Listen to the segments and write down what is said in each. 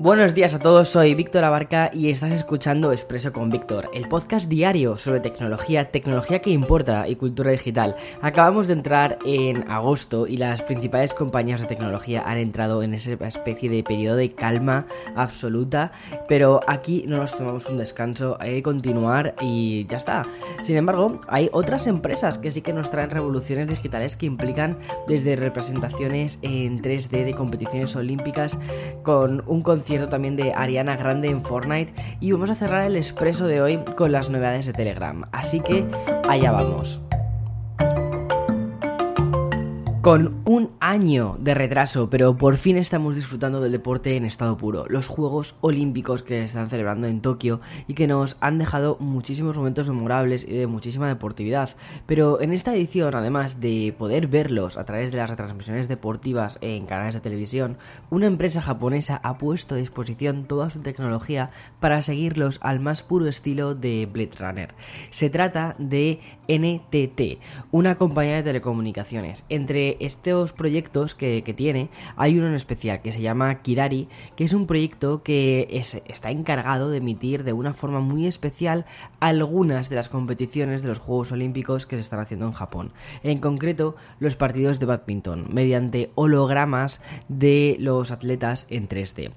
Buenos días a todos, soy Víctor Abarca y estás escuchando Expreso con Víctor, el podcast diario sobre tecnología, tecnología que importa y cultura digital. Acabamos de entrar en agosto y las principales compañías de tecnología han entrado en esa especie de periodo de calma absoluta, pero aquí no nos tomamos un descanso, hay que continuar y ya está. Sin embargo, hay otras empresas que sí que nos traen revoluciones digitales que implican desde representaciones en 3D de competiciones olímpicas con un concepto cierto también de Ariana Grande en Fortnite y vamos a cerrar el expreso de hoy con las novedades de Telegram. Así que allá vamos. Con un año de retraso, pero por fin estamos disfrutando del deporte en estado puro, los Juegos Olímpicos que se están celebrando en Tokio y que nos han dejado muchísimos momentos memorables y de muchísima deportividad. Pero en esta edición, además de poder verlos a través de las retransmisiones deportivas en canales de televisión, una empresa japonesa ha puesto a disposición toda su tecnología para seguirlos al más puro estilo de Blade Runner. Se trata de NTT, una compañía de telecomunicaciones. Entre estos proyectos que, tiene, hay uno en especial que se llama Kirari, que es un proyecto que está encargado de emitir de una forma muy especial algunas de las competiciones de los Juegos Olímpicos que se están haciendo en Japón. En concreto, los partidos de badminton, mediante hologramas de los atletas en 3D.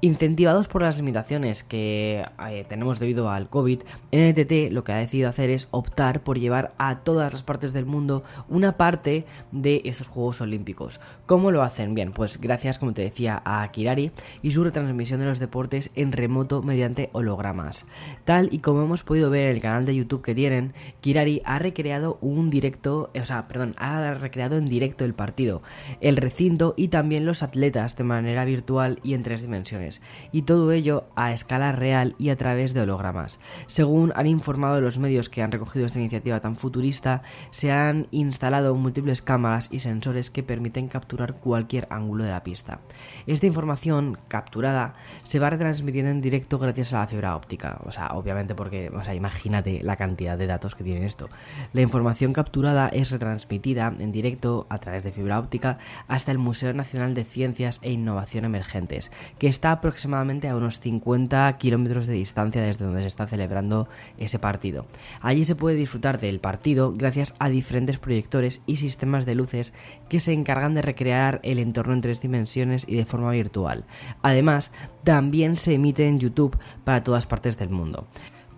Incentivados por las limitaciones que eh, tenemos debido al COVID, NTT lo que ha decidido hacer es optar por llevar a todas las partes del mundo una parte de estos Juegos Olímpicos. ¿Cómo lo hacen? Bien, pues gracias, como te decía, a Kirari y su retransmisión de los deportes en remoto mediante hologramas. Tal y como hemos podido ver en el canal de YouTube que tienen, Kirari ha recreado un directo, o sea, perdón, ha recreado en directo el partido, el recinto y también los atletas de manera virtual y en tres dimensiones. Y todo ello a escala real y a través de hologramas. Según han informado los medios que han recogido esta iniciativa tan futurista, se han instalado múltiples cámaras y sensores que permiten capturar cualquier ángulo de la pista. Esta información capturada se va retransmitiendo en directo gracias a la fibra óptica. O sea, obviamente porque, o sea, imagínate la cantidad de datos que tiene esto. La información capturada es retransmitida en directo a través de fibra óptica hasta el Museo Nacional de Ciencias e Innovación Emergentes, que está aproximadamente a unos 50 kilómetros de distancia desde donde se está celebrando ese partido. Allí se puede disfrutar del partido gracias a diferentes proyectores y sistemas de luces que se encargan de recrear el entorno en tres dimensiones y de forma virtual. Además, también se emite en YouTube para todas partes del mundo.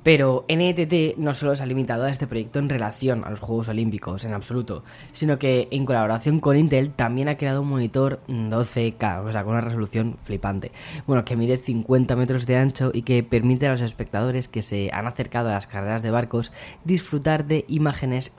Pero NTT no solo se ha limitado a este proyecto en relación a los Juegos Olímpicos en absoluto, sino que en colaboración con Intel también ha creado un monitor 12K, o sea, con una resolución flipante. Bueno, que mide 50 metros de ancho y que permite a los espectadores que se han acercado a las carreras de barcos disfrutar de imágenes,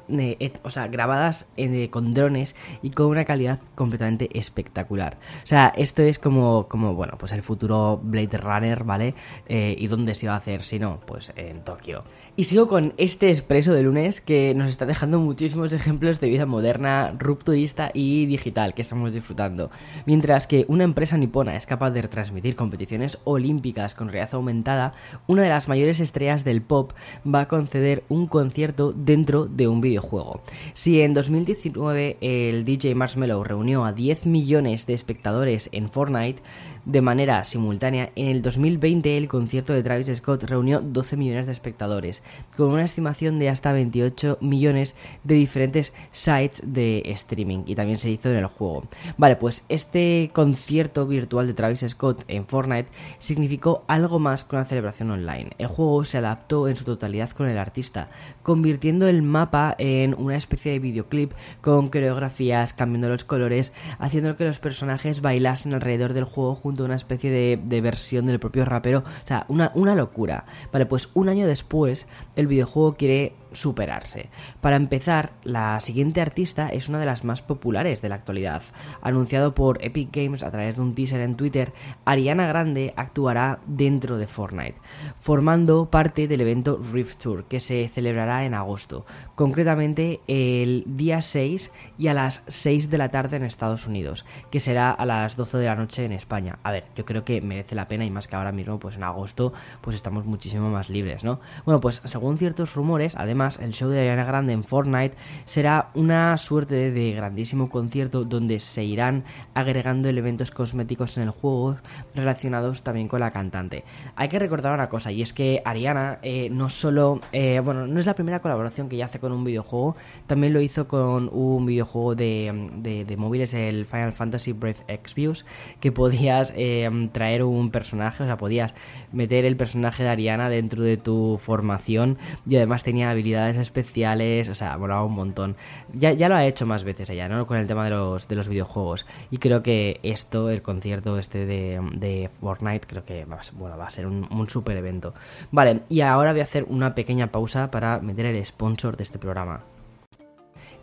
o sea, grabadas eh, con drones y con una calidad completamente espectacular. O sea, esto es como, como bueno, pues el futuro Blade Runner, ¿vale? Eh, ¿Y dónde se va a hacer? Si no, pues Tokio. Y sigo con este expreso de lunes que nos está dejando muchísimos ejemplos de vida moderna, rupturista y digital que estamos disfrutando. Mientras que una empresa nipona es capaz de retransmitir competiciones olímpicas con realidad aumentada, una de las mayores estrellas del pop va a conceder un concierto dentro de un videojuego. Si en 2019 el DJ Marshmello reunió a 10 millones de espectadores en Fortnite, de manera simultánea, en el 2020 el concierto de Travis Scott reunió 12 millones de espectadores, con una estimación de hasta 28 millones de diferentes sites de streaming, y también se hizo en el juego. Vale, pues este concierto virtual de Travis Scott en Fortnite significó algo más que una celebración online. El juego se adaptó en su totalidad con el artista, convirtiendo el mapa en una especie de videoclip con coreografías, cambiando los colores, haciendo que los personajes bailasen alrededor del juego una especie de, versión del propio rapero. O sea, una, una locura. Vale, pues un año después, el videojuego quiere superarse. Para empezar, la siguiente artista es una de las más populares de la actualidad. Anunciado por Epic Games a través de un teaser en Twitter, Ariana Grande actuará dentro de Fortnite, formando parte del evento Rift Tour que se celebrará en agosto, concretamente el día 6 y a las 6 de la tarde en Estados Unidos, que será a las 12 de la noche en España. A ver, yo creo que merece la pena y más que ahora mismo, pues en agosto, pues estamos muchísimo más libres, ¿no? Bueno, pues según ciertos rumores, además, el show de Ariana Grande en Fortnite será una suerte de grandísimo concierto donde se irán agregando elementos cosméticos en el juego relacionados también con la cantante. Hay que recordar una cosa, y es que Ariana eh, no solo, eh, bueno, no es la primera colaboración que ella hace con un videojuego, también lo hizo con un videojuego de, de, móviles, el Final Fantasy Brave Exvius, que podías eh, traer un personaje, o sea, podías meter el personaje de Ariana dentro de tu formación y además tenía habilidades especiales, o sea, volaba un montón. Ya, ya lo ha hecho más veces ella, ¿no? Con el tema de los, de los videojuegos. Y creo que esto, el concierto este de, de Fortnite, creo que va, bueno, va a ser un super evento. Vale, y ahora voy a hacer una pequeña pausa para meter el sponsor de este programa.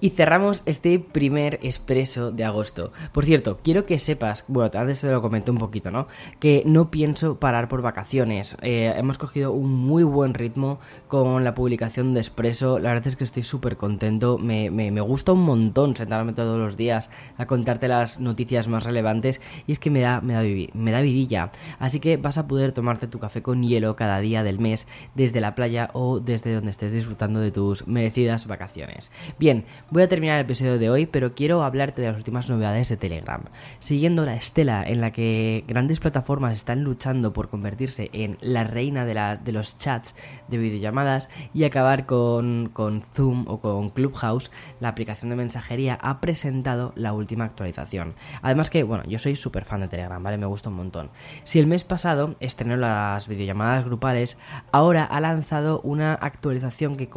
Y cerramos este primer expreso de agosto. Por cierto, quiero que sepas, bueno, antes te lo comenté un poquito, ¿no? Que no pienso parar por vacaciones. Eh, hemos cogido un muy buen ritmo con la publicación de expreso. La verdad es que estoy súper contento. Me, gusta un montón sentarme todos los días a contarte las noticias más relevantes. Y es que me da, me da, me da vidilla. Así que vas a poder tomarte tu café con hielo cada día del mes desde la playa o desde donde estés disfrutando de tus merecidas vacaciones. Bien, Voy a terminar el episodio de hoy, pero quiero hablarte de las últimas novedades de Telegram. Siguiendo la estela en la que grandes plataformas están luchando por convertirse en la reina de, de los chats de videollamadas y acabar con, con Zoom o con Clubhouse, la aplicación de mensajería ha presentado la última actualización. Además que, bueno, yo soy súper fan de Telegram, ¿vale? Me gusta un montón. Si el mes pasado estrenó las videollamadas grupales, ahora ha lanzado una actualización que,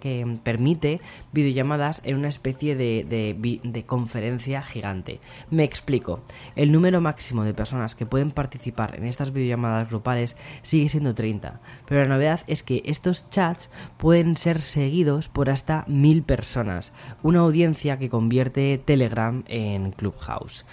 que permite videollamadas en una especie de, conferencia gigante. Me explico. El número máximo de personas que pueden participar en estas videollamadas grupales sigue siendo 30, pero la novedad es que estos chats pueden ser seguidos por hasta mil personas, una audiencia que convierte Telegram en Clubhouse.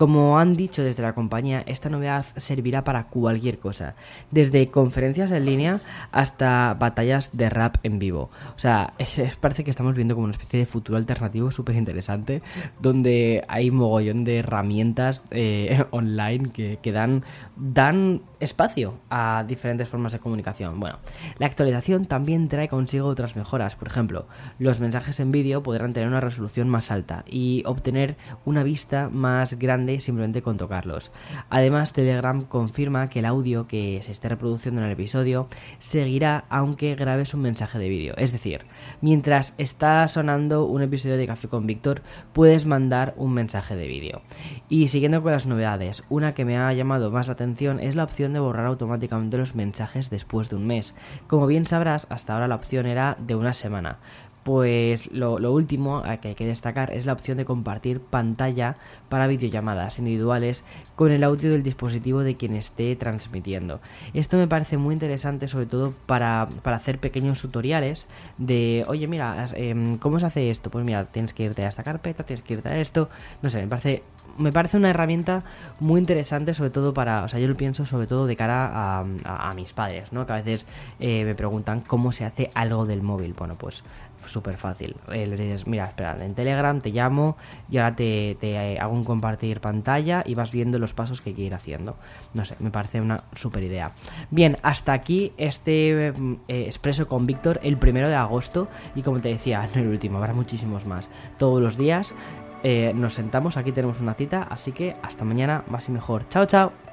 Como han dicho desde la compañía, esta novedad servirá para cualquier cosa, desde conferencias en línea hasta batallas de rap en vivo. O sea, parece que estamos viendo como una especie de futuro alternativo súper interesante, donde hay mogollón de herramientas eh, online que, que dan, dan espacio a diferentes formas de comunicación. Bueno, la actualización también trae consigo otras mejoras. Por ejemplo, los mensajes en vídeo podrán tener una resolución más alta y obtener una vista más grande simplemente con tocarlos. Además, Telegram confirma que el audio que se esté reproduciendo en el episodio seguirá aunque grabes un mensaje de vídeo. Es decir, mientras está sonando un episodio de Café con Víctor, puedes mandar un mensaje de vídeo. Y siguiendo con las novedades, una que me ha llamado más la atención es la opción de borrar automáticamente los mensajes después de un mes. Como bien sabrás, hasta ahora la opción era de una semana pues lo, último que hay que destacar es la opción de compartir pantalla para videollamadas individuales con el audio del dispositivo de quien esté transmitiendo. Esto me parece muy interesante sobre todo para, hacer pequeños tutoriales de, oye mira, em, ¿cómo se hace esto? Pues mira, tienes que irte a esta carpeta, tienes que irte a esto, no sé, me parece me parece una herramienta muy interesante, sobre todo para, o sea, yo lo pienso sobre todo de cara a, mis padres, ¿no? Que a veces eh, me preguntan cómo se hace algo del móvil. Bueno, pues súper fácil. Eh, le dices, mira, espera, en Telegram te llamo y ahora te, hago un compartir pantalla y vas viendo los pasos que hay que ir haciendo. No sé, me parece una súper idea. Bien, hasta aquí este eh, expreso con Víctor el primero de agosto y como te decía, no el último, habrá muchísimos más. Todos los días. Eh, nos sentamos, aquí tenemos una cita, así que hasta mañana, más y mejor. Chao, chao.